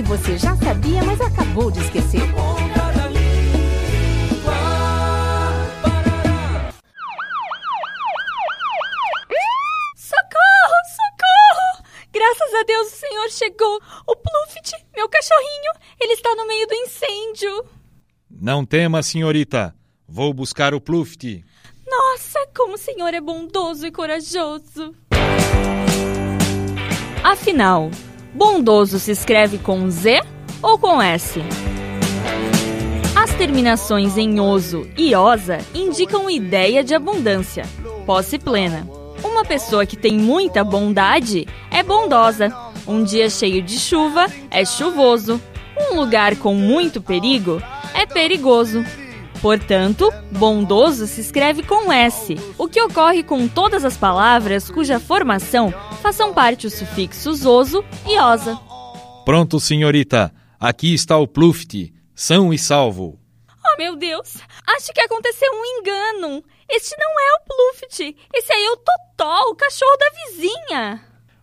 que você já sabia, mas acabou de esquecer. Socorro! Socorro! Graças a Deus o senhor chegou. O Pluft, meu cachorrinho, ele está no meio do incêndio. Não tema, senhorita. Vou buscar o Pluft. Nossa, como o senhor é bondoso e corajoso. Afinal, bondoso se escreve com Z ou com S? As terminações em oso e osa indicam ideia de abundância, posse plena. Uma pessoa que tem muita bondade é bondosa. Um dia cheio de chuva é chuvoso. Um lugar com muito perigo é perigoso. Portanto, bondoso se escreve com S, o que ocorre com todas as palavras cuja formação façam parte os sufixos oso e osa. Pronto, senhorita. Aqui está o Pluft, são e salvo. Oh, meu Deus! Acho que aconteceu um engano. Este não é o Pluft. Esse aí é o Totó, o cachorro da vizinha.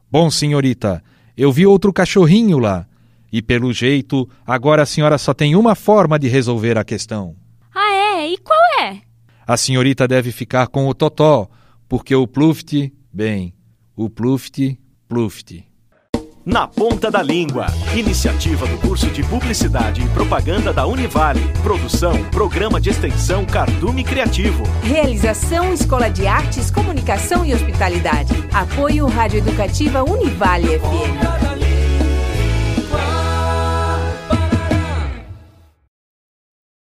Bom, senhorita, eu vi outro cachorrinho lá. E pelo jeito, agora a senhora só tem uma forma de resolver a questão. E qual é? A senhorita deve ficar com o Totó, porque o Pluft, bem, o Pluft, Pluft. Na Ponta da Língua. Iniciativa do curso de Publicidade e Propaganda da Univale. Produção, Programa de Extensão Cardume Criativo. Realização Escola de Artes, Comunicação e Hospitalidade. Apoio Rádio Educativa Univale FM.